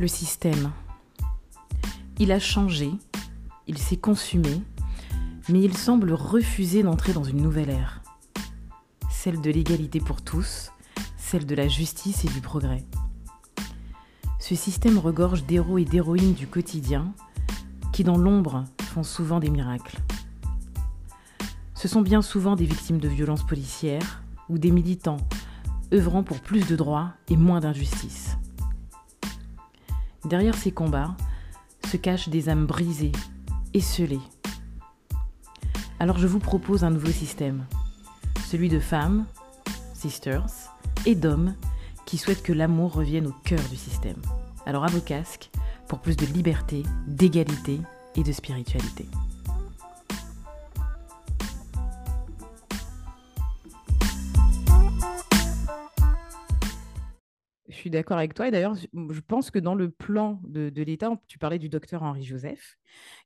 Le système. Il a changé, il s'est consumé, mais il semble refuser d'entrer dans une nouvelle ère. Celle de l'égalité pour tous, celle de la justice et du progrès. Ce système regorge d'héros et d'héroïnes du quotidien qui, dans l'ombre, font souvent des miracles. Ce sont bien souvent des victimes de violences policières ou des militants œuvrant pour plus de droits et moins d'injustice. Derrière ces combats se cachent des âmes brisées, esselées. Alors je vous propose un nouveau système, celui de femmes, sisters, et d'hommes qui souhaitent que l'amour revienne au cœur du système. Alors à vos casques pour plus de liberté, d'égalité et de spiritualité. Suis d'accord avec toi. Et d'ailleurs, je pense que dans le plan de, l'État, tu parlais du docteur Henri Joseph,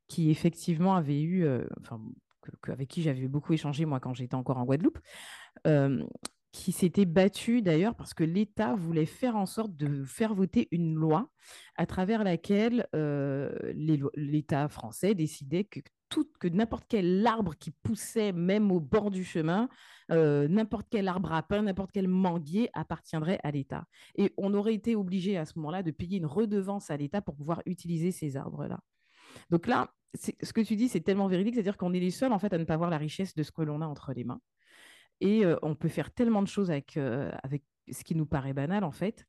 qui effectivement avait eu, euh, enfin, avec qui j'avais beaucoup échangé moi quand j'étais encore en Guadeloupe, euh, qui s'était battu d'ailleurs parce que l'État voulait faire en sorte de faire voter une loi à travers laquelle euh, l'État français décidait que tout, que n'importe quel arbre qui poussait même au bord du chemin, euh, n'importe quel arbre à pain, n'importe quel manguier appartiendrait à l'État. Et on aurait été obligé à ce moment-là de payer une redevance à l'État pour pouvoir utiliser ces arbres-là. Donc là, ce que tu dis, c'est tellement véridique, c'est-à-dire qu'on est les seuls en fait à ne pas voir la richesse de ce que l'on a entre les mains. Et on peut faire tellement de choses avec, avec ce qui nous paraît banal, en fait.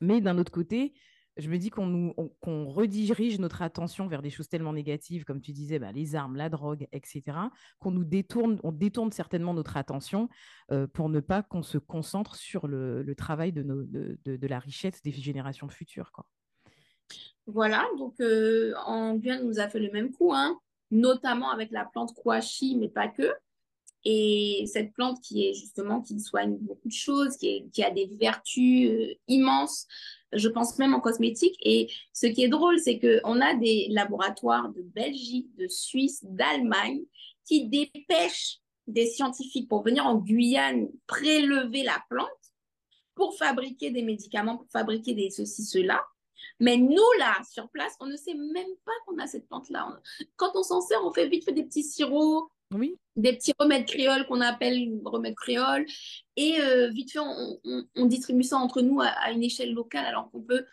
Mais d'un autre côté, je me dis qu'on redirige notre attention vers des choses tellement négatives, comme tu disais, bah, les armes, la drogue, etc., qu'on nous détourne, on détourne certainement notre attention pour ne pas qu'on se concentre sur le, travail de, la richesse des générations futures. Voilà, donc en Guyane, nous a fait le même coup, hein, notamment avec la plante Kouachi, mais pas que. Et cette plante qui est justement, qui soigne beaucoup de choses, qui, a des vertus euh, immenses, je pense même en cosmétique. Et ce qui est drôle, c'est qu'on a des laboratoires de Belgique, de Suisse, d'Allemagne qui dépêchent des scientifiques pour venir en Guyane prélever la plante pour fabriquer des médicaments, pour fabriquer des ceci, cela. Mais nous, là, sur place, on ne sait même pas qu'on a cette plante-là. Quand on s'en sert, on fait vite fait des petits sirops, oui. Des petits remèdes créoles qu'on appelle remèdes créoles. Et euh, vite fait, on, distribue ça entre nous à, une échelle locale, alors qu'on peut,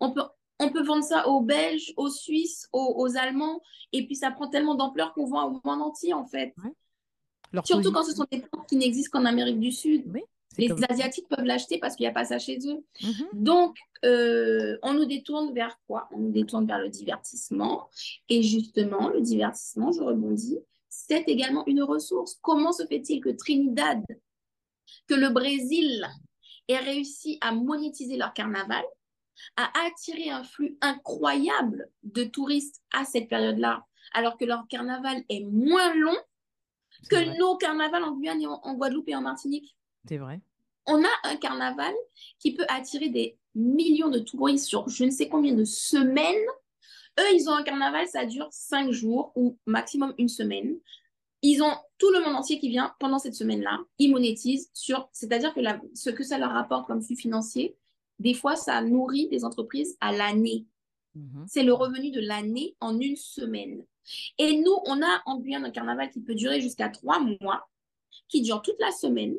on peut, on peut vendre ça aux Belges, aux Suisses, aux, Allemands. Et puis, ça prend tellement d'ampleur qu'on vend au monde entier, en fait. Surtout quand ce sont des plantes qui n'existent qu'en Amérique du Sud. les Asiatiques peuvent l'acheter parce qu'il n'y a pas ça chez eux. Mhm. Donc, euh, on nous détourne vers quoi? On nous détourne vers le divertissement. Et justement, le divertissement, je rebondis, c'est également une ressource. Comment se fait-il que Trinidad, que le Brésil ait réussi à monétiser leur carnaval, à attirer un flux incroyable de touristes à cette période-là, alors que leur carnaval est moins long que nos carnavals en Guyane, et en, Guadeloupe et en Martinique? C'est vrai. On a un carnaval qui peut attirer des millions de touristes sur je ne sais combien de semaines eux, ils ont un carnaval, ça dure cinq jours ou maximum une semaine. Ils ont tout le monde entier qui vient pendant cette semaine-là. Ils monétisent sur, c'est-à-dire que ce que ça leur rapporte comme flux financier, des fois, ça nourrit des entreprises à l'année. Mhm. C'est le revenu de l'année en une semaine. Et nous, on a en Guyane un carnaval qui peut durer jusqu'à trois mois, qui dure toute la semaine,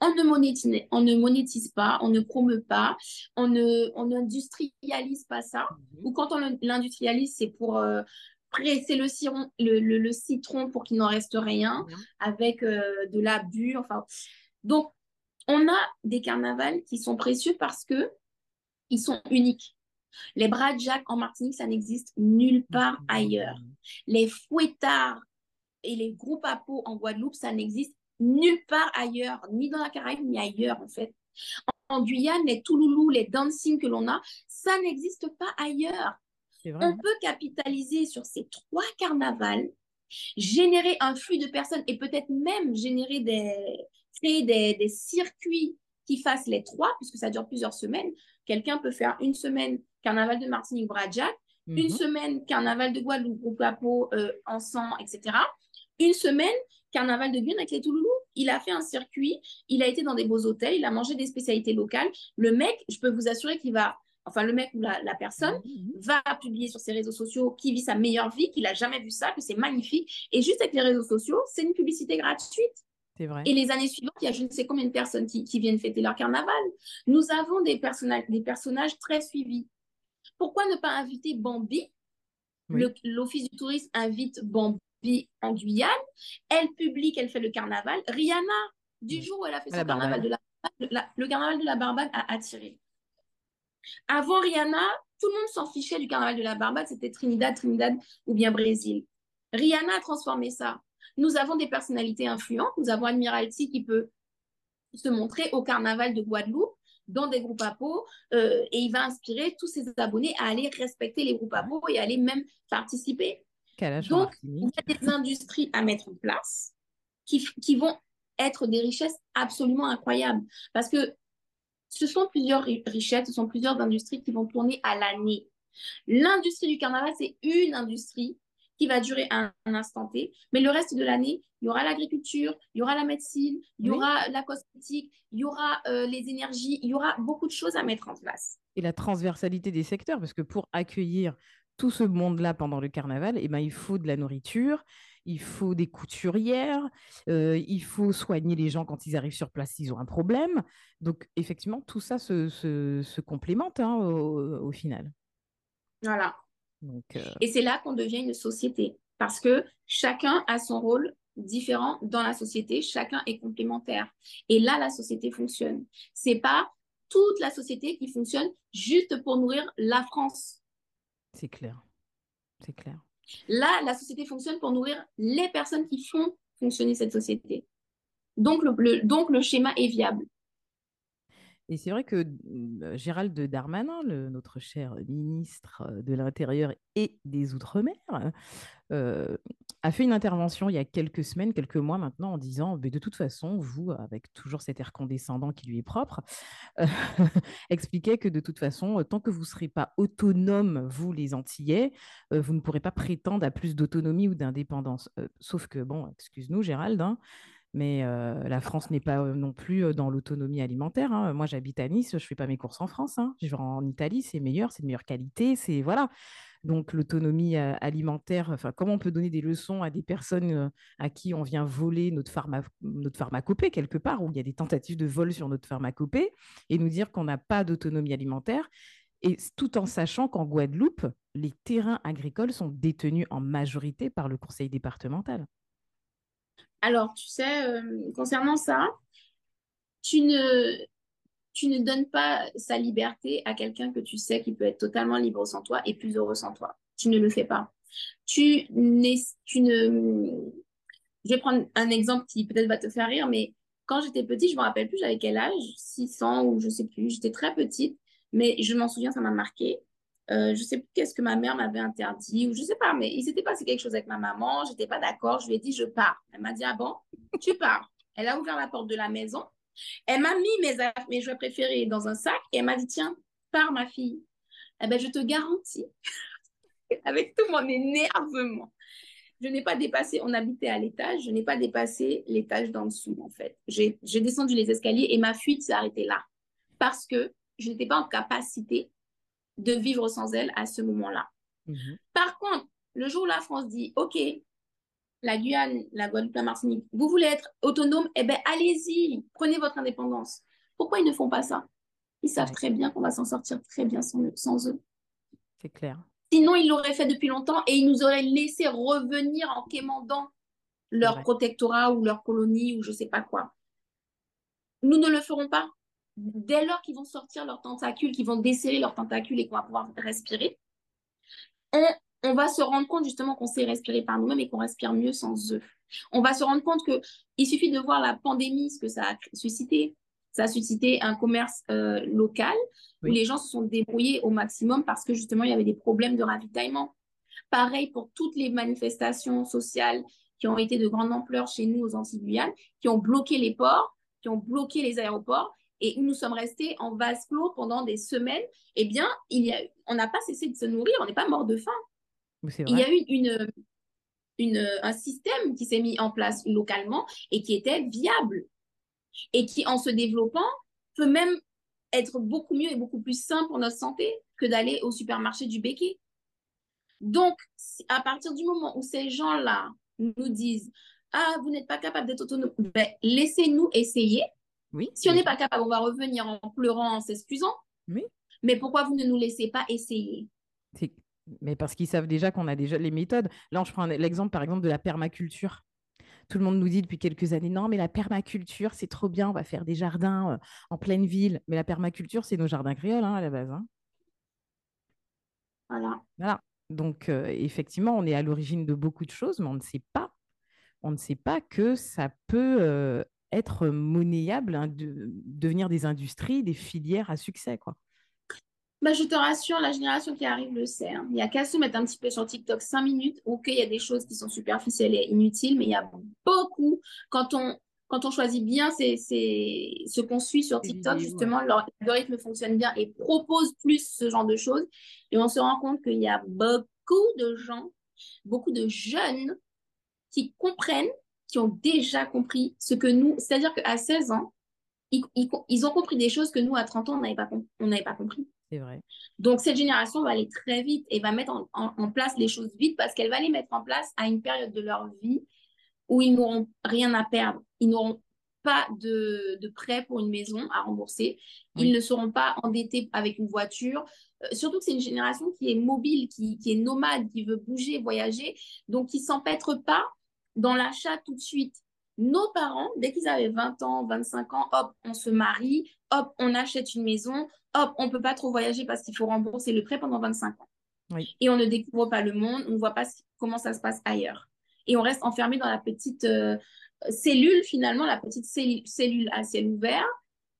on ne monétise, on ne monétise pas, on ne promeut pas, on ne, on n'industrialise pas ça. Mhm. Ou quand on l'industrialise, c'est pour euh, presser le, citron, le, citron pour qu'il n'en reste rien, mhm. avec euh, de l'abus. Enfin, donc, on a des carnavals qui sont précieux parce que ils sont uniques. Les bras de Jacques en Martinique, ça n'existe nulle part mhm. ailleurs. Les fouettards et les groupes à peau en Guadeloupe, ça n'existe nulle part ailleurs, ni dans la Caraïbe, ni ailleurs, en fait. En, Guyane, les Touloulous, les dancing que l'on a, ça n'existe pas ailleurs. On peut capitaliser sur ces trois carnavals, générer un flux de personnes et peut-être même générer des, créer des, circuits qui fassent les trois, puisque ça dure plusieurs semaines. Quelqu'un peut faire une semaine carnaval de Martinique, Bradjac, une mhm. semaine carnaval de Guadeloupe, Groupe euh, Ensemble, etc. Une semaine Carnaval de Guyane avec les Touloulous. Il a fait un circuit, il a été dans des beaux hôtels, il a mangé des spécialités locales. Le mec, je peux vous assurer qu'il va enfin le mec ou la, la personne, Mhm. va publier sur ses réseaux sociaux qu'il vit sa meilleure vie, qu'il a jamais vu ça, que c'est magnifique. Et juste avec les réseaux sociaux, c'est une publicité gratuite. C'est vrai. Et les années suivantes, il y a je ne sais combien de personnes qui, qui viennent fêter leur carnaval. Nous avons des, personnages, des personnages très suivis. Pourquoi ne pas inviter Bambi? Oui. L'Office du tourisme invite Bambi en Guyane. Elle publie qu'elle fait le carnaval. Rihanna, du jour où elle a fait À son carnaval de la, la- le carnaval de la Barbade a attiré. Avant Rihanna, tout le monde s'en fichait du carnaval de la Barbade, c'était Trinidad, Trinidad ou bien Brésil. Rihanna a transformé ça. Nous avons des personnalités influentes. Nous avons Admiralty qui peut se montrer au carnaval de Guadeloupe dans des groupes à peau euh, et il va inspirer tous ses abonnés à aller respecter les groupes à peau et aller même participer. Calage Donc, il y a des industries à mettre en place qui, qui vont être des richesses absolument incroyables parce que ce sont plusieurs ri- richesses, ce sont plusieurs industries qui vont tourner à l'année. L'industrie du carnaval, c'est une industrie qui va durer un, un instant T, mais le reste de l'année, il y aura l'agriculture, il y aura la médecine, il y Oui. aura la cosmétique, il y aura euh, les énergies, il y aura beaucoup de choses à mettre en place. et la transversalité des secteurs, parce que pour accueillir tout ce monde-là pendant le carnaval, eh ben, il faut de la nourriture, il faut des couturières, euh, il faut soigner les gens quand ils arrivent sur place s'ils ont un problème. Donc, effectivement, tout ça se, se- se complémente hein, au, au final. Voilà. Donc, euh, Et c'est là qu'on devient une société parce que chacun a son rôle différent dans la société, chacun est complémentaire. Et là, la société fonctionne. C'est pas toute la société qui fonctionne juste pour nourrir la France. C'est clair. C'est clair. Là, la société fonctionne pour nourrir les personnes qui font fonctionner cette société. Donc, le, le- donc le schéma est viable. Et c'est vrai que euh, Gérald Darmanin, le- notre cher ministre euh, de l'Intérieur et des Outre-mer, euh, a fait une intervention il y a quelques semaines, quelques mois maintenant, en disant de toute façon, vous, avec toujours cet air condescendant qui lui est propre, euh, expliquait que de toute façon, euh, tant que vous ne serez pas autonome, vous les Antillais, euh, vous ne pourrez pas prétendre à plus d'autonomie ou d'indépendance. Euh, sauf que, bon, excuse-nous, Gérald, hein, mais la France n'est pas non plus dans l'autonomie alimentaire. hein. Moi, j'habite à Nice, je fais pas mes courses en France. hein. Je vais en Italie, c'est meilleur, c'est de meilleure qualité, c'est voilà. Donc l'autonomie euh, alimentaire, enfin, comment on peut donner des leçons à des personnes euh, à qui on vient voler notre, pharma, notre pharmacopée quelque part, où il y a des tentatives de vol sur notre pharmacopée, et nous dire qu'on n'a pas d'autonomie alimentaire, et tout en sachant qu'en Guadeloupe, les terrains agricoles sont détenus en majorité par le conseil départemental. Alors, tu sais, euh, concernant ça, tu ne, tu ne donnes pas sa liberté à quelqu'un que tu sais qui peut être totalement libre sans toi et plus heureux sans toi. Tu ne le fais pas. Tu, tu ne... Je vais prendre un exemple qui peut-être va te faire rire, mais quand j'étais petite, je me rappelle plus j'avais quel âge, 600 ou je sais plus, j'étais très petite, mais je m'en souviens, ça m'a marqué. Euh, je sais plus qu'est-ce que ma mère m'avait interdit ou je sais pas, mais il s'était passé quelque chose avec ma maman, j'étais pas d'accord, je lui ai dit je pars. Elle m'a dit ah bon, tu pars. Elle a ouvert la porte de la maison, elle m'a mis mes, mes jouets préférés dans un sac et elle m'a dit tiens, pars ma fille. Eh ben je te garantis, avec tout mon énervement, je n'ai pas dépassé, on habitait à l'étage, je n'ai pas dépassé l'étage d'en dessous en fait. J'ai j'ai descendu les escaliers et ma fuite s'est arrêtée là parce que je n'étais pas en capacité de vivre sans elle à ce moment-là. Mhm. Par contre, le jour où la France dit, OK, la Guyane, la Guadeloupe, la Martinique, vous voulez être autonome, eh bien, allez-y, prenez votre indépendance. Pourquoi ils ne font pas ça? Ils savent très bien qu'on va s'en sortir très bien sans, sans eux. C'est clair. Sinon, ils l'auraient fait depuis longtemps et ils nous auraient laissé revenir en quémandant leur protectorat ou leur colonie ou je sais pas quoi. Nous ne le ferons pas. Dès lors qu'ils vont sortir leurs tentacules, qu'ils vont desserrer leurs tentacules et qu'on va pouvoir respirer, on, on va se rendre compte justement qu'on sait respirer par nous-mêmes et qu'on respire mieux sans eux. On va se rendre compte qu'il suffit de voir la pandémie, ce que ça a suscité. Ça a suscité un commerce euh, local Oui. où les gens se sont débrouillés au maximum parce que justement, il y avait des problèmes de ravitaillement. Pareil pour toutes les manifestations sociales qui ont été de grande ampleur chez nous aux Antilles-Guyane, qui ont bloqué les ports, qui ont bloqué les aéroports et où nous sommes restés en vase clos pendant des semaines. Eh bien, il y a, on n'a pas cessé de se nourrir, on n'est pas mort de faim. Il y a eu une, une, un système qui s'est mis en place localement et qui était viable et qui, en se développant, peut même être beaucoup mieux et beaucoup plus sain pour notre santé. que d'aller au supermarché du Béquet. Donc, à partir du moment où ces gens-là nous disent Ah, vous n'êtes pas capable d'être autonome, ben, laissez-nous essayer. Oui. Si on n'est pas capable, on va revenir en pleurant, en s'excusant. Oui. Mais pourquoi vous ne nous laissez pas essayer? Mais parce qu'ils savent déjà qu'on a déjà les méthodes. Là, je prends l'exemple, par exemple, de la permaculture. Tout le monde nous dit depuis quelques années, non, mais la permaculture, c'est trop bien, on va faire des jardins euh, en pleine ville. Mais la permaculture, c'est nos jardins créoles hein, à la base. Hein. Voilà. Voilà. Donc, euh, effectivement, on est à l'origine de beaucoup de choses, mais on ne sait pas. On ne sait pas que ça peut euh, être monnayable, hein, de, devenir des industries, des filières à succès, quoi. Bah, je te rassure, la génération qui arrive le sait. hein. Il n'y a qu'à se mettre un petit peu sur TikTok 5 minutes. Ok, il y a des choses qui sont superficielles et inutiles, mais il y a beaucoup. Quand on, quand on choisit bien c'est ce qu'on suit sur TikTok, justement, l'algorithme fonctionne bien et propose plus ce genre de choses. Et on se rend compte qu'il y a beaucoup de gens, beaucoup de jeunes qui comprennent, qui ont déjà compris ce que nous, c'est-à-dire qu'à 16 ans, ils, ils- ils ont compris des choses que nous, à 30 ans, on n'avait pas, com- on n'avait pas compris. C'est vrai. Donc, cette génération va aller très vite et va mettre en, en- en place les choses vite parce qu'elle va les mettre en place à une période de leur vie où ils n'auront rien à perdre. Ils n'auront pas de, de prêt pour une maison à rembourser. Ils Oui. ne seront pas endettés avec une voiture. Euh, surtout que c'est une génération qui est mobile, qui, qui est nomade, qui veut bouger, voyager. Donc, qui ne s'empêtre pas dans l'achat tout de suite. Nos parents, dès qu'ils avaient 20 ans, 25 ans, hop, on se marie, hop, on achète une maison, hop, on ne peut pas trop voyager parce qu'il faut rembourser le prêt pendant 25 ans. Oui. Et on ne découvre pas le monde, on ne voit pas comment ça se passe ailleurs. Et on reste enfermé dans la petite euh, cellule, finalement, la petite cellu- cellule à ciel ouvert,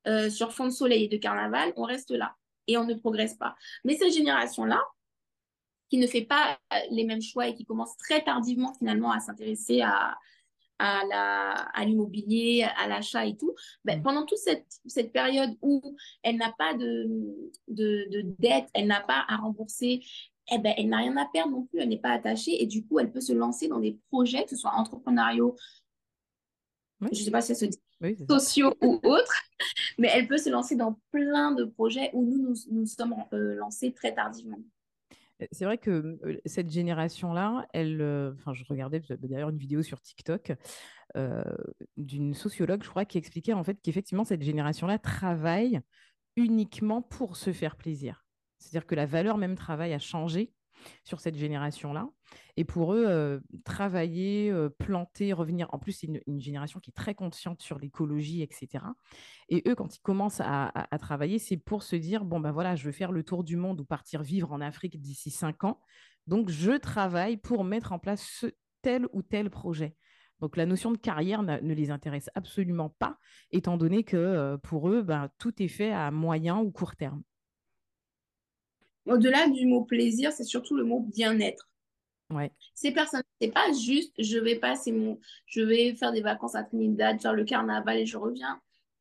euh, sur fond de soleil et de carnaval, on reste là et on ne progresse pas. Mais cette génération-là, qui ne fait pas euh, les mêmes choix et qui commence très tardivement finalement à s'intéresser à, à l'immobilier, à l'achat et tout, ben, Mm. pendant toute cette, cette période où elle n'a pas de, de, de dette, elle n'a pas à rembourser, eh ben, elle n'a rien à perdre non plus, elle n'est pas attachée et du coup, elle peut se lancer dans des projets, que ce soit entrepreneuriaux, Oui. je ne sais pas si ça se dit, Oui, sociaux ou autres, mais elle peut se lancer dans plein de projets où nous nous, nous sommes euh, lancés très tardivement. C'est vrai que euh, cette génération-là, elle, enfin, je regardais d'ailleurs une vidéo sur TikTok d'une sociologue, je crois, qui expliquait en fait qu'effectivement cette génération-là travaille uniquement pour se faire plaisir. C'est-à-dire que la valeur même travail a changé sur cette génération-là. Et pour eux, euh, travailler, euh, planter, revenir. En plus, c'est une, génération qui est très consciente sur l'écologie, etc. Et eux, quand ils commencent à, travailler, c'est pour se dire bon, ben voilà, je veux faire le tour du monde ou partir vivre en Afrique d'ici cinq ans. Donc, je travaille pour mettre en place ce, tel ou tel projet. Donc, la notion de carrière ne les intéresse absolument pas, étant donné que euh, pour eux, ben, tout est fait à moyen ou court terme. Au-delà du mot plaisir, c'est surtout le mot bien-être. Ouais. Ces personnes, c'est pas juste je vais passer mon, je vais faire des vacances à Trinidad, faire le carnaval et je reviens.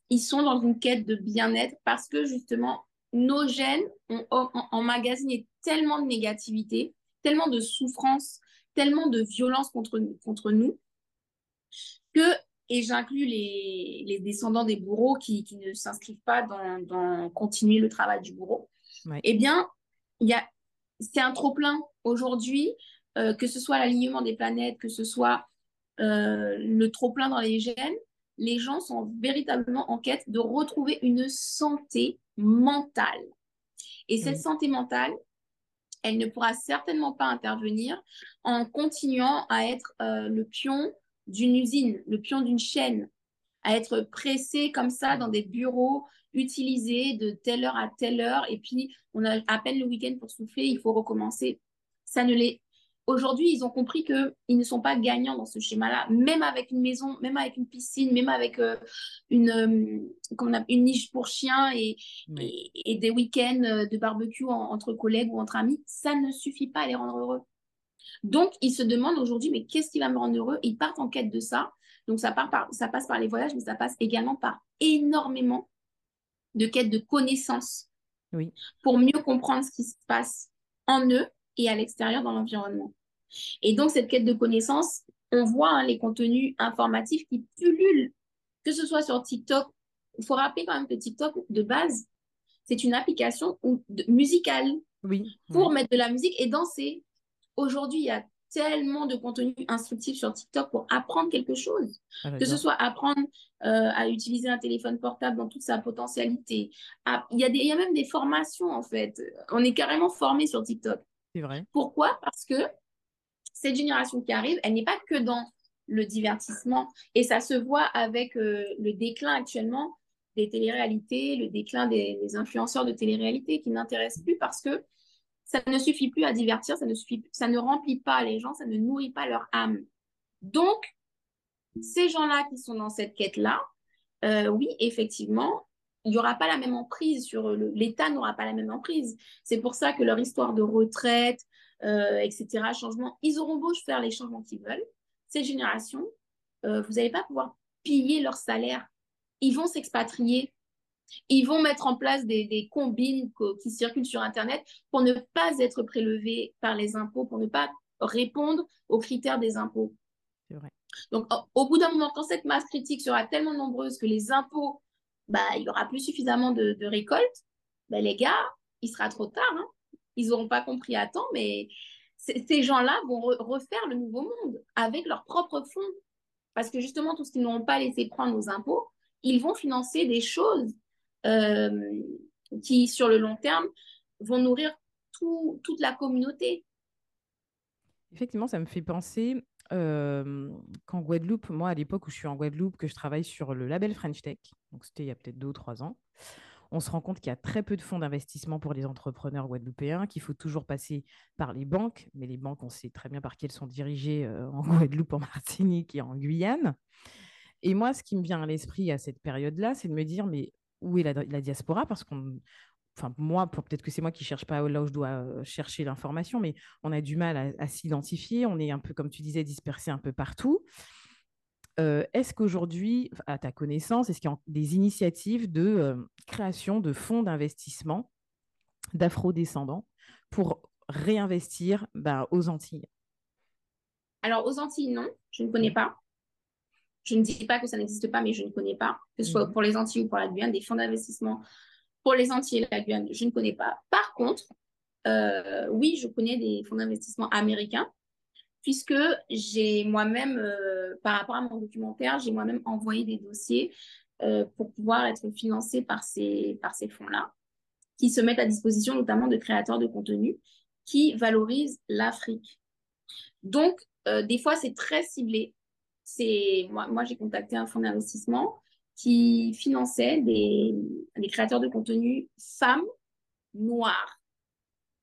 Ils sont dans une quête de bien-être parce que justement, nos gènes ont emmagasiné tellement de négativité, tellement de souffrance, tellement de violence contre, contre nous que, et j'inclus les, les descendants des bourreaux qui, qui ne s'inscrivent pas dans, dans continuer le travail du bourreau, Ouais. eh bien, y a, c'est un trop-plein aujourd'hui, euh, que ce soit l'alignement des planètes, que ce soit euh, le trop-plein dans les gènes, les gens sont véritablement en quête de retrouver une santé mentale. Et cette Oui. santé mentale, elle ne pourra certainement pas intervenir en continuant à être euh, le pion d'une usine, le pion d'une chaîne, à être pressé comme ça dans des bureaux utilisés de telle heure à telle heure, et puis on a à peine le week-end pour souffler, il faut recommencer. Ça ne l'est. Aujourd'hui, ils ont compris qu'ils ne sont pas gagnants dans ce schéma-là, même avec une maison, même avec une piscine, même avec euh, une, euh, on appelle, une niche pour chiens et, Oui. et, et des week-ends euh, de barbecue en- entre collègues ou entre amis, ça ne suffit pas à les rendre heureux. Donc, ils se demandent aujourd'hui, mais qu'est-ce qui va me rendre heureux? Ils partent en quête de ça. Donc, ça, part par, ça passe par les voyages, mais ça passe également par énormément de quête de connaissances Oui. pour mieux comprendre ce qui se passe en eux et à l'extérieur dans l'environnement. Et donc, cette quête de connaissances, on voit hein, les contenus informatifs qui pullulent, que ce soit sur TikTok. Il faut rappeler quand même que TikTok, de base, c'est une application où- de- musicale oui, pour mettre de la musique et danser. Aujourd'hui, il y a tellement de contenu instructif sur TikTok pour apprendre quelque chose. Ah, que ce soit apprendre euh, à utiliser un téléphone portable dans toute sa potentialité. Il y, a y a même des formations, en fait. On est carrément formé sur TikTok. C'est vrai. Pourquoi? Parce que cette génération qui arrive, elle n'est pas que dans le divertissement. Et ça se voit avec euh, le déclin actuellement des téléréalités, le déclin des, des influenceurs de téléréalité qui n'intéressent plus parce que ça ne suffit plus à divertir, ça ne, suffit, ça ne remplit pas les gens, ça ne nourrit pas leur âme. Donc, ces gens-là qui sont dans cette quête-là, euh, oui, effectivement, il n'y aura pas la même emprise sur l'État n'aura pas la même emprise. C'est pour ça que leur histoire de retraite, euh, etc., changement, ils auront beau faire les changements qu'ils veulent. Ces générations, euh, vous n'allez pas pouvoir piller leur salaire. Ils vont s'expatrier ils vont mettre en place des, combines qui circulent sur Internet pour ne pas être prélevés par les impôts, pour ne pas répondre aux critères des impôts. Vrai. Donc, au, bout d'un moment, quand cette masse critique sera tellement nombreuse que les impôts, bah, il n'y aura plus suffisamment de, récoltes, bah, les gars, il sera trop tard. Hein. Ils n'auront pas compris à temps, mais ces gens-là vont refaire le nouveau monde avec leurs propres fonds. Parce que justement, tout ce qu'ils n'auront pas laissé prendre aux impôts, ils vont financer des choses euh, qui, sur le long terme, vont nourrir tout, toute la communauté. Effectivement, ça me fait penser euh, qu'en Guadeloupe, moi, à l'époque où je suis en Guadeloupe, que je travaille sur le label French Tech, donc c'était il y a peut-être deux ou trois ans, on se rend compte qu'il y a très peu de fonds d'investissement pour les entrepreneurs guadeloupéens, qu'il faut toujours passer par les banques, mais les banques, on sait très bien par qui elles sont dirigées euh, en Guadeloupe, en Martinique et en Guyane. Et moi, ce qui me vient à l'esprit à cette période-là, c'est de me dire, mais où est la, diaspora Parce qu'on, enfin moi, peut-être que c'est moi qui cherche pas là où je dois euh, chercher l'information, mais on a du mal à, s'identifier. On est un peu, comme tu disais, dispersé un peu partout. Euh, est-ce qu'aujourd'hui, à ta connaissance, est-ce qu'il y a des initiatives de euh, création de fonds d'investissement d'afro-descendants pour réinvestir bah, aux Antilles? Alors, aux Antilles, non, je ne connais pas. Je ne dis pas que ça n'existe pas, mais je ne connais pas, que ce soit mhm. pour les Antilles ou pour la Guyane, des fonds d'investissement pour les Antilles et la Guyane, je ne connais pas. Par contre, euh, oui, je connais des fonds d'investissement américains, puisque j'ai moi-même, euh, par rapport à mon documentaire, j'ai moi-même envoyé des dossiers euh, pour pouvoir être financé par ces, par ces fonds-là, qui se mettent à disposition notamment de créateurs de contenu qui valorisent l'Afrique. Donc, des fois, c'est très ciblé c'est moi, moi j'ai contacté un fonds d'investissement qui finançait des, des, créateurs de contenu femmes noires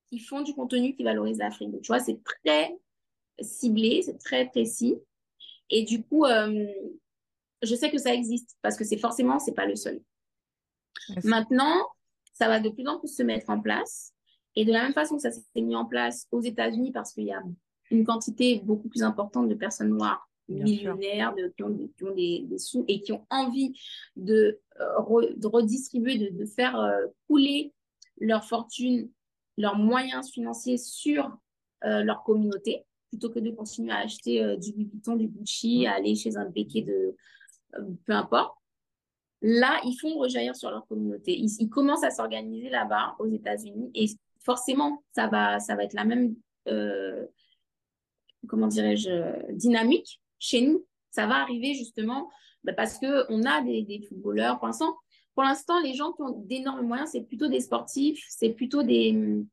qui font du contenu qui valorise l'Afrique. Donc, tu vois, c'est très ciblé, c'est très précis. Et du coup, euh, je sais que ça existe parce que c'est forcément, c'est pas le seul. Maintenant, ça va de plus en plus se mettre en place. Et de la même façon que ça s'est mis en place aux États-Unis parce qu'il y a une quantité beaucoup plus importante de personnes noires millionnaires de, qui ont, des, sous et qui ont envie de, euh, de redistribuer, de, de faire euh, couler leur fortune, leurs moyens financiers sur euh, leur communauté, plutôt que de continuer à acheter du Louis du Gucci, à aller chez un béquet de peu importe. Là, ils font rejaillir sur leur communauté. Ils, ils commencent à s'organiser là-bas, aux États-Unis, et forcément, ça va, ça va être la même, comment dirais-je, dynamique chez nous. Ça va arriver justement bah, parce qu'on a des, footballeurs. Pour l'instant, pour l'instant, les gens qui ont d'énormes moyens, c'est plutôt des sportifs, c'est plutôt des,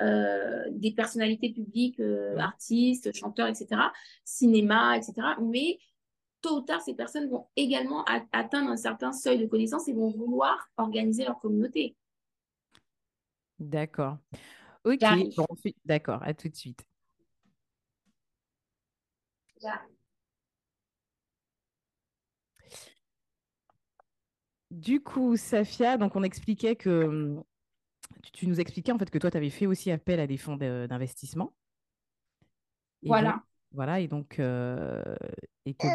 euh, des personnalités publiques, euh, artistes, chanteurs, etc., cinéma, etc. Mais tôt ou tard, ces personnes vont également atteindre un certain seuil de connaissance et vont vouloir organiser leur communauté. D'accord. Ok, d'accord, à tout de suite. Du coup, Safia, donc on expliquait que tu, nous expliquais en fait que toi, tu avais fait aussi appel à des fonds d'investissement. Voilà. voilà, et donc, euh, et que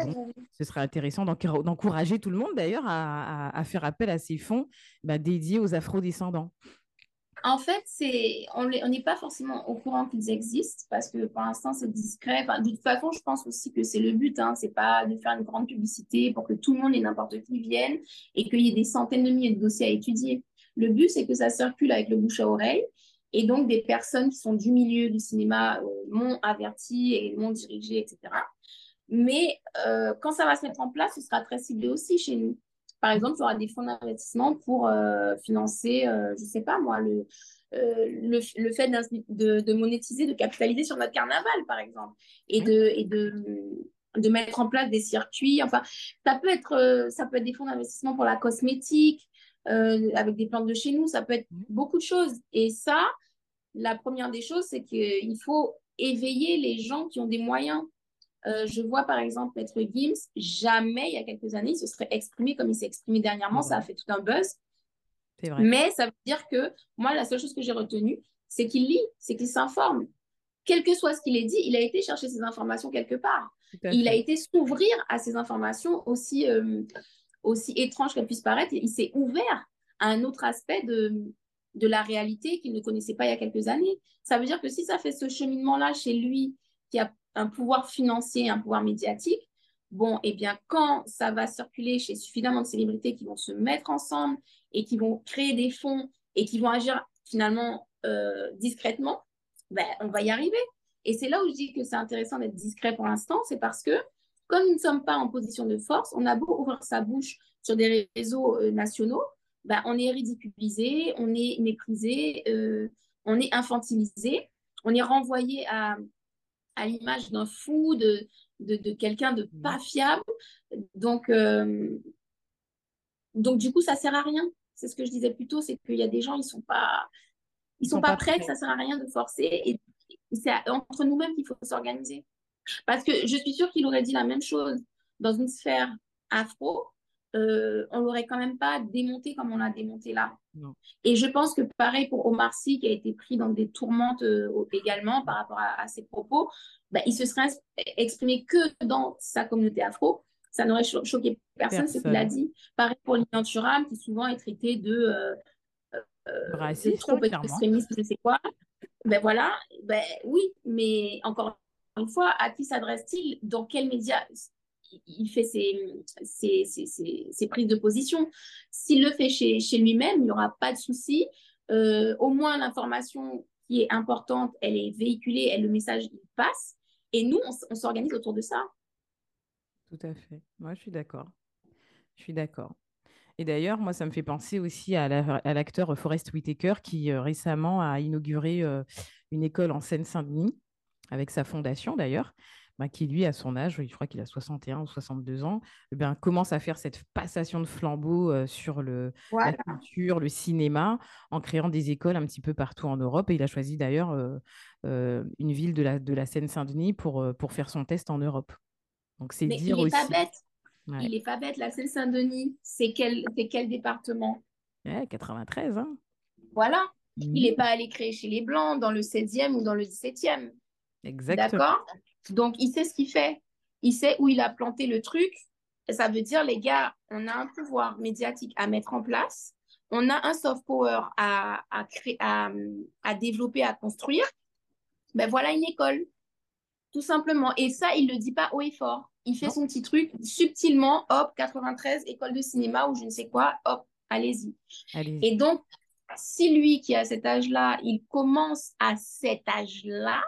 ce serait intéressant d'encourager tout le monde d'ailleurs à, faire appel à ces fonds bah, dédiés aux afro-descendants. En fait, c'est on n'est pas forcément au courant qu'ils existent parce que pour l'instant, c'est discret. de toute façon, je pense aussi que c'est le but. Hein, c'est pas de faire une grande publicité pour que tout le monde et n'importe qui vienne et qu'il y ait des centaines de milliers de dossiers à étudier. Le but, c'est que ça circule avec le bouche à oreille Et donc, des personnes qui sont du milieu du cinéma euh, m'ont averti et m'ont dirigé, etc. Mais euh, quand ça va se mettre en place, ce sera très ciblé aussi chez nous. Par exemple, il y aura des fonds d'investissement pour euh, financer, je ne sais pas moi, le, le, le, fait de, de, monétiser, de capitaliser sur notre carnaval, par exemple, et de, et de, de mettre en place des circuits. Enfin, ça peut être, ça peut être des fonds d'investissement pour la cosmétique, avec des plantes de chez nous, ça peut être beaucoup de choses. Et ça, la première des choses, c'est qu'il faut éveiller les gens qui ont des moyens. Euh, je vois par exemple Maître Gims, jamais il y a quelques années, il se serait exprimé comme il s'est exprimé dernièrement, ça a fait tout un buzz. Vrai. Mais ça veut dire que moi, la seule chose que j'ai retenue, c'est qu'il lit, c'est qu'il s'informe. Quel que soit ce qu'il ait dit, il a été chercher ces informations quelque part. Il a été s'ouvrir à ces informations aussi, euh, aussi étranges qu'elles puissent paraître. Il s'est ouvert à un autre aspect de, de la réalité qu'il ne connaissait pas il y a quelques années. Ça veut dire que si ça fait ce cheminement-là chez lui, qui a un pouvoir financier, un pouvoir médiatique, bon, eh bien, quand ça va circuler chez suffisamment de célébrités qui vont se mettre ensemble et qui vont créer des fonds et qui vont agir finalement euh, discrètement, ben, on va y arriver. Et c'est là où je dis que c'est intéressant d'être discret pour l'instant, c'est parce que comme nous ne sommes pas en position de force, on a beau ouvrir sa bouche sur des réseaux euh, nationaux, bah, on est ridiculisé, on est méprisé, euh, on est infantilisé, on est renvoyé à, à l'image d'un fou, de, de, quelqu'un de mmh. pas fiable. Donc, euh, donc, du coup, ça sert à rien. C'est ce que je disais plus tôt, c'est qu'il y a des gens, ils sont pas, ils, sont, pas, prêts, que ça sert à rien de forcer. Et c'est entre nous-mêmes qu'il faut s'organiser. Parce que je suis sûre qu'il aurait dit la même chose dans une sphère afro, euh, on l'aurait quand même pas démonté comme on l'a démonté là. Et je pense que pareil pour Omar Sy, qui a été pris dans des tourmentes euh, également par rapport à, ses propos, bah, il se serait exprimé que dans sa communauté afro. Ça n'aurait choqué personne, ce qu'il a dit. Pareil pour Lilian Thuram, qui souvent est traité de, euh, euh trop extrémiste, je sais quoi. Ben voilà, ben oui, mais encore une fois, à qui s'adresse-t-il? Dans quels médias? Il fait ses, ses, prises de position. S'il le fait chez, chez lui-même, il n'y aura pas de souci. Euh, au moins, l'information qui est importante, elle est véhiculée, et le message, passe. Et nous, on, s'organise autour de ça. Tout à fait. Moi, je suis d'accord. Je suis d'accord. Et d'ailleurs, moi, ça me fait penser aussi à l'acteur Forrest Whitaker qui euh, récemment a inauguré euh, une école en Seine-Saint-Denis, avec sa fondation d'ailleurs. Bah, qui lui, à son âge, je crois qu'il a 61 ou 62 ans, eh bien, commence à faire cette passation de flambeau sur le, la culture, le cinéma, en créant des écoles un petit peu partout en Europe. Et il a choisi d'ailleurs une ville de la, de la Seine-Saint-Denis pour, pour faire son test en Europe. Donc c'est dire il n'est Pas bête. Il n'est pas bête, la Seine-Saint-Denis. C'est quel, quel département? 93. Hein. Voilà. Il n'est mmh. pas allé créer chez les Blancs, dans le 16e ou dans le 17e. Exactement. D'accord? Donc, il sait ce qu'il fait. Il sait où il a planté le truc. Ça veut dire, les gars, on a un pouvoir médiatique à mettre en place. On a un soft power à, créer, à, développer, à construire. Ben voilà une école, tout simplement. Et ça, il ne le dit pas haut et fort. Il fait son petit truc subtilement, hop, 93, école de cinéma ou je ne sais quoi, hop, allez-y. et donc, si lui qui a cet âge-là, il commence à cet âge-là,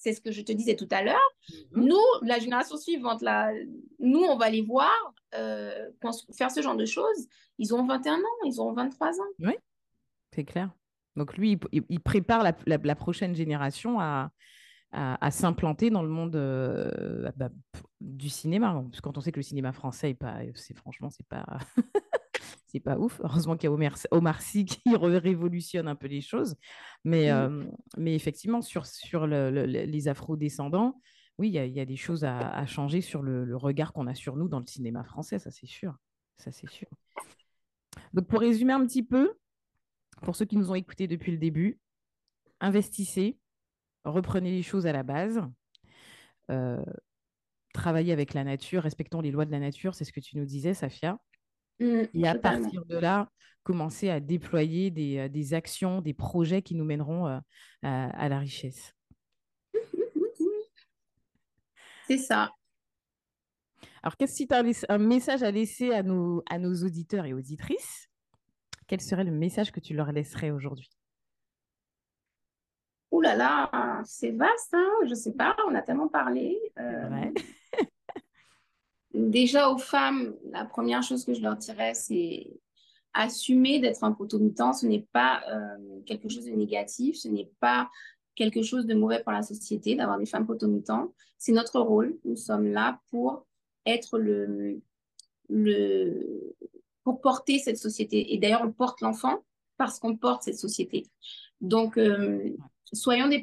c'est ce que je te disais tout à l'heure. Mhm. Nous, la génération suivante, là, nous, on va les voir euh, faire ce genre de choses. Ils ont 21 ans, ils ont 23 ans. Oui, c'est clair. Donc lui, il, prépare la, prochaine génération à, à, s'implanter dans le monde euh, bah, du cinéma. Parce que quand on sait que le cinéma français, c'est franchement, c'est pas... c'est pas ouf. Heureusement qu'il y a Omar, Sy qui révolutionne un peu les choses. Mais, euh, mais effectivement, sur, sur les afro-descendants, oui, il y, a des choses à, changer sur le, regard qu'on a sur nous dans le cinéma français, ça c'est sûr. Ça c'est sûr. Donc pour résumer un petit peu, pour ceux qui nous ont écoutés depuis le début, investissez, reprenez les choses à la base. Euh, travaillez avec la nature, respectons les lois de la nature, c'est ce que tu nous disais, Safia. Mmh, et à partir de là, commencer à déployer des, euh, des, actions, des projets qui nous mèneront euh, à, la richesse. C'est ça. Alors, qu'est-ce si tu as un message à laisser à nos, à nos auditeurs et auditrices? Quel serait le message que tu leur laisserais aujourd'hui? Ouh là là, c'est vaste, hein je sais pas, on a tellement parlé. Euh, déjà aux femmes, la première chose que je leur dirais, c'est assumer d'être un potomitan. Ce n'est pas euh, quelque chose de négatif, ce n'est pas quelque chose de mauvais pour la société d'avoir des femmes potomitans. C'est notre rôle. Nous sommes là pour être le, le pour porter cette société. Et d'ailleurs, on porte l'enfant parce qu'on porte cette société. Donc, euh, soyons des,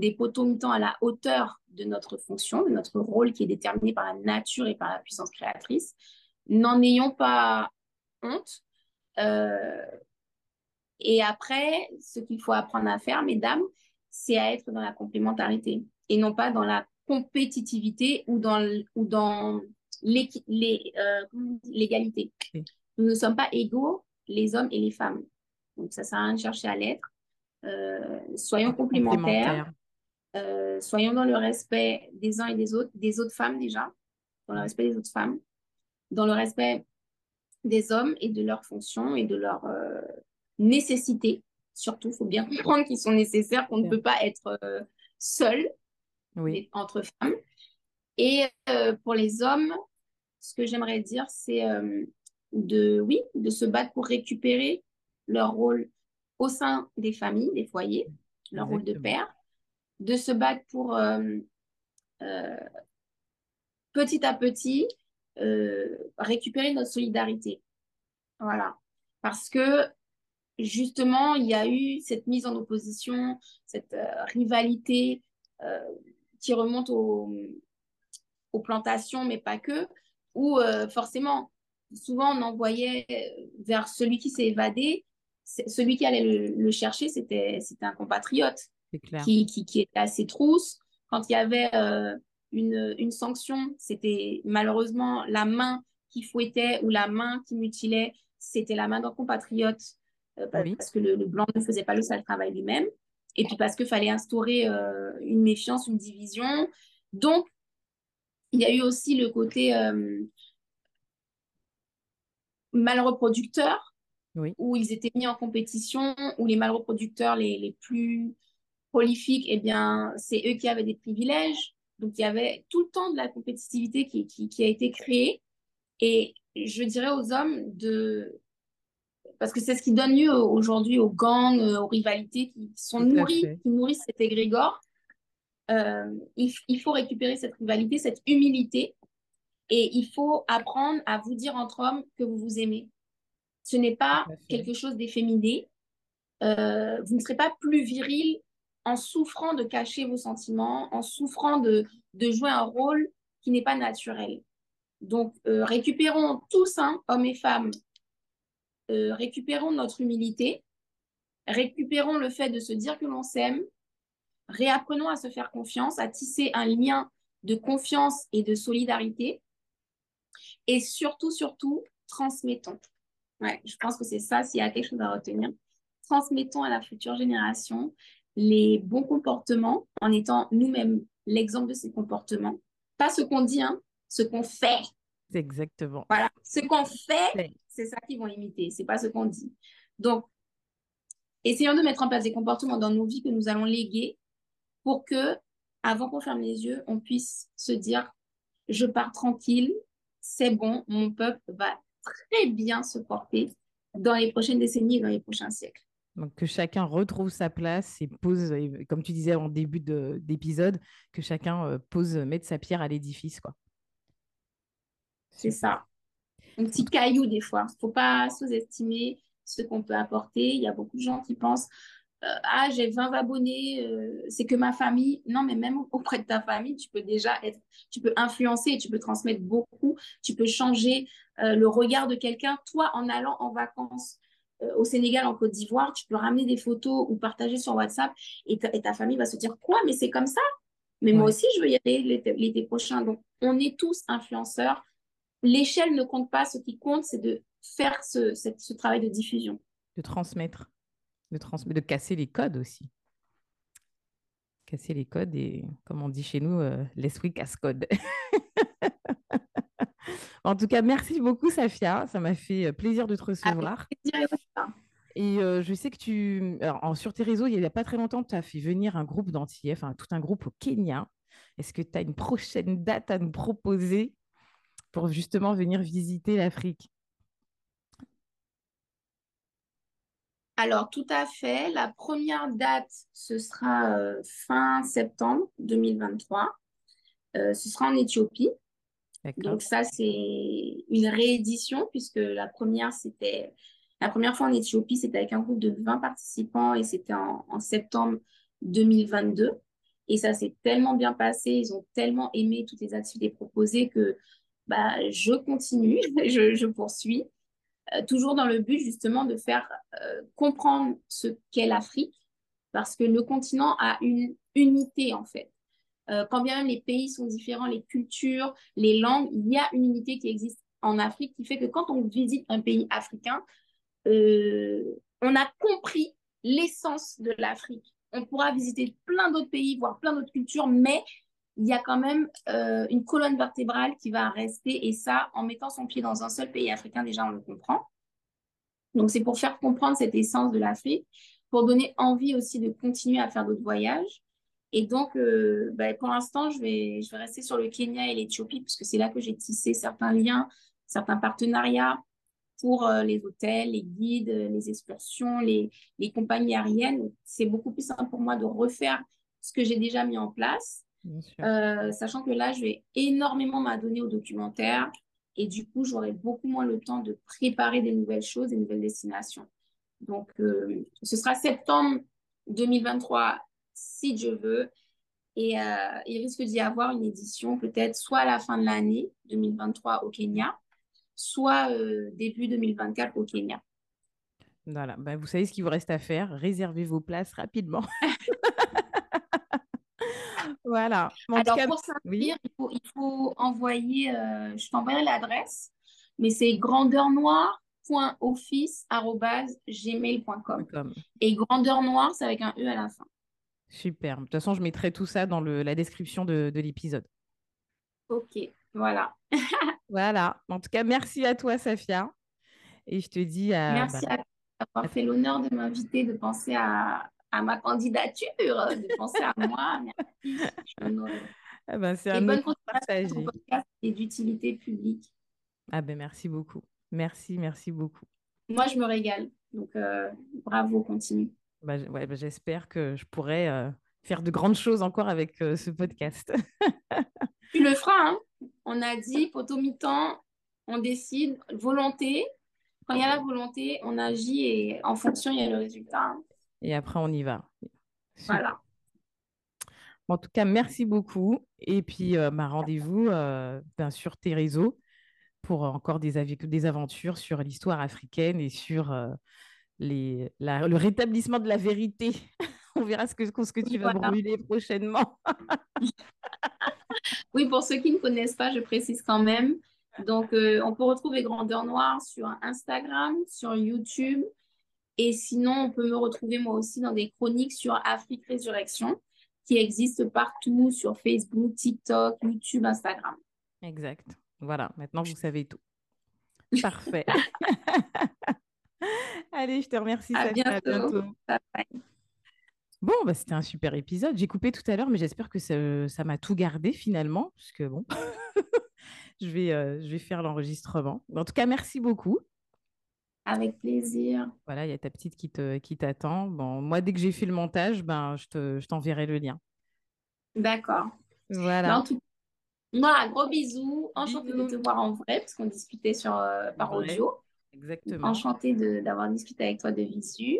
des potomitans à la hauteur de notre fonction, de notre rôle qui est déterminé par la nature et par la puissance créatrice. N'en ayons pas honte. Euh, et après, ce qu'il faut apprendre à faire, mesdames, c'est à être dans la complémentarité et non pas dans la compétitivité ou dans, ou dans euh, l'égalité. Nous ne sommes pas égaux, les hommes et les femmes. Donc, ça sert à rien de chercher à l'être. Euh, soyons complémentaires. Euh, soyons dans le respect des uns et des autres, des autres femmes déjà, dans le respect des autres femmes, dans le respect des hommes et de leurs fonctions et de leurs euh, nécessités. Surtout, il faut bien comprendre qu'ils sont nécessaires, qu'on ne peut pas être euh, seul entre femmes. Et pour les hommes, ce que j'aimerais dire, c'est de, oui, de se battre pour récupérer leur rôle au sein des familles, des foyers, leur rôle de père, de se battre pour euh, euh, petit à petit euh, récupérer notre solidarité. Voilà. Parce que justement, il y a eu cette mise en opposition, cette rivalité qui remonte aux, aux, plantations, mais pas que, où forcément, souvent on envoyait vers celui qui s'est évadé celui qui allait le, chercher, c'était un compatriote qui, qui, qui, était à ses trousses. Quand il y avait euh, une, une, sanction, c'était malheureusement la main qui fouettait ou la main qui mutilait, c'était la main d'un compatriote euh, parce que le, blanc ne faisait pas le sale travail lui-même. Et puis parce qu'il fallait instaurer euh, une méfiance, une division. Donc, il y a eu aussi le côté malheureux producteur où ils étaient mis en compétition, où les malreproducteurs les, les plus prolifiques, eh bien, c'est eux qui avaient des privilèges. Donc, il y avait tout le temps de la compétitivité qui, qui, qui a été créée. Et je dirais aux hommes de... Parce que c'est ce qui donne lieu aujourd'hui aux gangs, euh, aux rivalités qui sont nourries, qui nourrissent cet égrégore. Euh, il, il, faut récupérer cette rivalité, cette humilité. Et il faut apprendre à vous dire entre hommes que vous vous aimez. Ce n'est pas quelque chose d'efféminé. Euh, vous ne serez pas plus viril en souffrant de cacher vos sentiments, en souffrant de, jouer un rôle qui n'est pas naturel. Donc, euh, récupérons tous, hein, hommes et femmes, euh, récupérons notre humilité, récupérons le fait de se dire que l'on s'aime, réapprenons à se faire confiance, à tisser un lien de confiance et de solidarité, et surtout, surtout, transmettons. Ouais, je pense que c'est ça, s'il y a quelque chose à retenir. Transmettons à la future génération les bons comportements en étant nous-mêmes l'exemple de ces comportements. Pas ce qu'on dit, hein, ce qu'on fait. Exactement. Voilà, ce qu'on fait, c'est ça qu'ils vont imiter, c'est pas ce qu'on dit. Donc, essayons de mettre en place des comportements dans nos vies que nous allons léguer pour que, avant qu'on ferme les yeux, on puisse se dire, je pars tranquille, c'est bon, mon peuple va très bien se porter dans les prochaines décennies et dans les prochains siècles. Donc, que chacun retrouve sa place et pose, comme tu disais en début d'épisode, que chacun euh, pose, mette sa pierre à l'édifice. quoi. C'est ça. Un petit caillou, des fois. Il ne faut pas sous-estimer ce qu'on peut apporter. Il y a beaucoup de gens qui pensent euh, ah, j'ai 20 abonnés, euh, c'est que ma famille. Non, mais même auprès de ta famille, tu peux déjà être, tu peux influencer, tu peux transmettre beaucoup, tu peux changer euh, le regard de quelqu'un. Toi, en allant en vacances au Sénégal, en Côte d'Ivoire, tu peux ramener des photos ou partager sur WhatsApp et ta, famille va se dire Quoi, mais c'est comme ça? Mais moi aussi, je veux y aller l'été prochain. Donc, on est tous influenceurs. L'échelle ne compte pas. Ce qui compte, c'est de faire ce, ce travail de diffusion. De transmettre de, transmettre, de casser les codes aussi. Casser les codes et, comme on dit chez nous, euh, l'esprit casse-code. en tout cas, merci beaucoup, Safia. Ça m'a fait euh, plaisir de te recevoir. Et euh, je sais que tu, alors, en- sur tes réseaux, il n'y a pas très longtemps, tu as fait venir un groupe d'Antillais, enfin tout un groupe au Kenya. Est-ce que tu as une prochaine date à nous proposer pour justement venir visiter l'Afrique? Alors, tout à fait. La première date, ce sera euh, fin septembre 2023. Euh, ce sera en Éthiopie. Donc ça, c'est une réédition puisque la première, c'était la première fois en Éthiopie, c'était avec un groupe de 20 participants et c'était en, septembre 2022. Et ça s'est tellement bien passé, ils ont tellement aimé toutes les activités proposées que bah, je continue, je, je poursuis, euh, toujours dans le but justement de faire euh, comprendre ce qu'est l'Afrique, parce que le continent a une unité en fait. Euh, quand bien même les pays sont différents, les cultures, les langues, il y a une unité qui existe en Afrique qui fait que quand on visite un pays africain, euh, on a compris l'essence de l'Afrique. On pourra visiter plein d'autres pays, voir plein d'autres cultures, mais il y a quand même euh, une colonne vertébrale qui va rester. Et ça, en mettant son pied dans un seul pays africain, déjà, on le comprend. Donc, c'est pour faire comprendre cette essence de l'Afrique, pour donner envie aussi de continuer à faire d'autres voyages. Et donc, euh, bah, pour l'instant, je vais, je vais rester sur le Kenya et l'Éthiopie, puisque c'est là que j'ai tissé certains liens, certains partenariats pour euh, les hôtels, les guides, les excursions, les, les compagnies aériennes. C'est beaucoup plus simple pour moi de refaire ce que j'ai déjà mis en place, euh, sachant que là, je vais énormément m'adonner aux documentaires et du coup, j'aurai beaucoup moins le temps de préparer des nouvelles choses, des nouvelles destinations. Donc, euh, ce sera septembre 2023, si Dieu veut. Et euh, il risque d'y avoir une édition peut-être soit à la fin de l'année 2023 au Kenya, soit euh, début 2024 au Kenya. Voilà. Ben, vous savez ce qu'il vous reste à faire. Réservez vos places rapidement. Voilà. En Alors, cas, pour oui. s'inscrire, il faut, il faut envoyer, euh, je t'enverrai l'adresse, mais c'est grandeurnoire.office.gmail.com. Et grandeur noire, c'est avec un E à la fin. Super. De toute façon, je mettrai tout ça dans le- la description de, de l'épisode. Ok, voilà. Voilà. En tout cas, merci à toi, Safia. Et je te dis à, bah, Merci à toi à- d'avoir fait l'honneur de m'inviter, de penser à, à ma candidature, de penser à moi. Merci, ah ben, c'est Et un bonne continuation podcast et d'utilité publique. Ah ben, merci beaucoup. Merci, merci beaucoup. Moi, je me régale. Donc, euh, bravo, continue. Bah, ouais, bah, j'espère que je pourrai euh, faire de grandes choses encore avec euh, ce podcast. Tu le feras, hein. On a dit, poteau mi-temps, on décide, volonté. Quand il y a la volonté, on agit et en fonction, il y a le résultat. hein. Et après, on y va. Super. Voilà. En tout cas, merci beaucoup. Et puis, euh, bah, rendez-vous euh, ben, sur tes réseaux pour encore des, des aventures sur l'histoire africaine et sur euh, les, la- le rétablissement de la vérité. On verra ce que, ce que tu vas Voilà. brûler prochainement. Oui, pour ceux qui ne connaissent pas, je précise quand même. Donc, euh, on peut retrouver Grandeur Noire sur Instagram, sur YouTube. Et sinon, on peut me retrouver moi aussi dans des chroniques sur Afrique Résurrection qui existent partout sur Facebook, TikTok, YouTube, Instagram. Exact. Voilà, maintenant vous savez tout. Parfait. Allez, je te remercie, À Safia. À bientôt. bientôt. Bye bye. Bon, bah, c'était un super épisode. J'ai coupé tout à l'heure, mais j'espère que ça, m'a tout gardé finalement, puisque bon, je vais, euh, je vais faire l'enregistrement. En tout cas, merci beaucoup. Avec plaisir. Voilà, il y a ta petite qui te, qui t'attend. Bon, moi, dès que j'ai fait le montage, ben, je te, je t'enverrai le lien. D'accord. Voilà. en tout cas, voilà, gros bisous. Enchantée de te voir en vrai, parce qu'on discutait sur, euh, par Ouais, audio. Exactement. Enchantée d'avoir discuté avec toi de visu.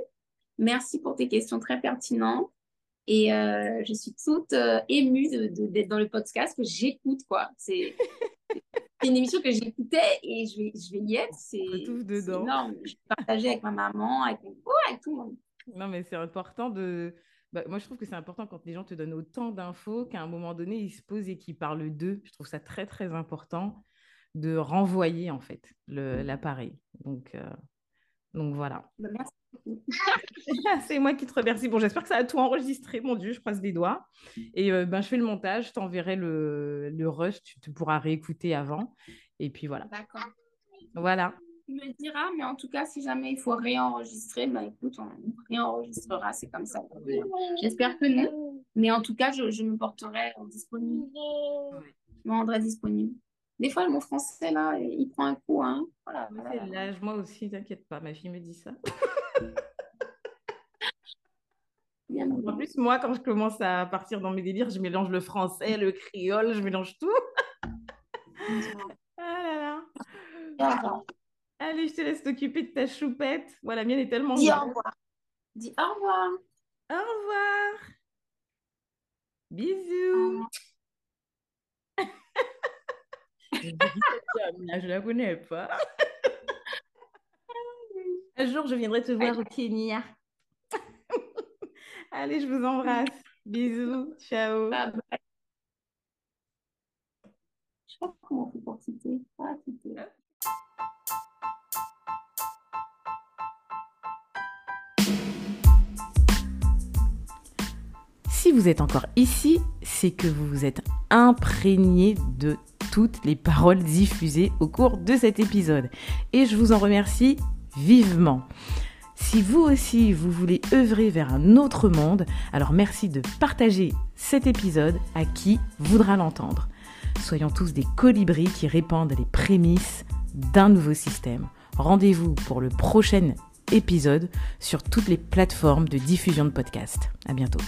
Merci pour tes questions très pertinentes. Et euh, je suis toute euh, émue d'être dans le podcast que j'écoute, quoi. C'est une émission que j'écoutais et je vais, je vais y être. C'est énorme. Je partageais avec ma maman, avec, mon... ouais, avec tout le monde. Non, mais c'est important de. bah, moi, je trouve que c'est important quand les gens te donnent autant d'infos qu'à un moment donné, ils se posent et qu'ils parlent d'eux. Je trouve ça très, très important de renvoyer, en fait, le- l'appareil. Donc, euh, donc voilà. Ben, merci beaucoup. C'est moi qui te remercie. Bon, j'espère que ça a tout enregistré, mon Dieu, je croise les doigts. Et euh, ben, je fais le montage, je t'enverrai le, le rush, tu, tu pourras réécouter avant. Et puis voilà. D'accord. Voilà. Tu me diras, mais en tout cas, si jamais il faut réenregistrer, bah écoute, on réenregistrera, c'est comme ça. J'espère que non. Mais en tout cas, je, je me porterai disponible. Je me rendrai disponible. Des fois, mon français, là, il prend un coup. Hein. Voilà, voilà. L'âge, moi aussi, t'inquiète pas, ma fille me dit ça. Bien, En plus, moi, quand je commence à partir dans mes délires, je mélange le français, le créole, je mélange tout. Ah là là. bien. Allez, je te laisse t'occuper de ta choupette. Moi, la mienne est tellement Dis au revoir. Dis au revoir. Au revoir. Bisous. Je la connais pas. Un jour, je viendrai te voir au Kenya. Allez, je vous embrasse. Bisous. Ciao. Bye bye. Je sais pas comment on fait pour quitter. Ah, quitter. Si vous êtes encore ici, c'est que vous vous êtes imprégné de toutes les paroles diffusées au cours de cet épisode. Et je vous en remercie vivement. Si vous aussi, vous voulez œuvrer vers un autre monde, alors merci de partager cet épisode à qui voudra l'entendre. Soyons tous des colibris qui répandent les prémices d'un nouveau système. Rendez-vous pour le prochain épisode sur toutes les plateformes de diffusion de podcasts. À bientôt.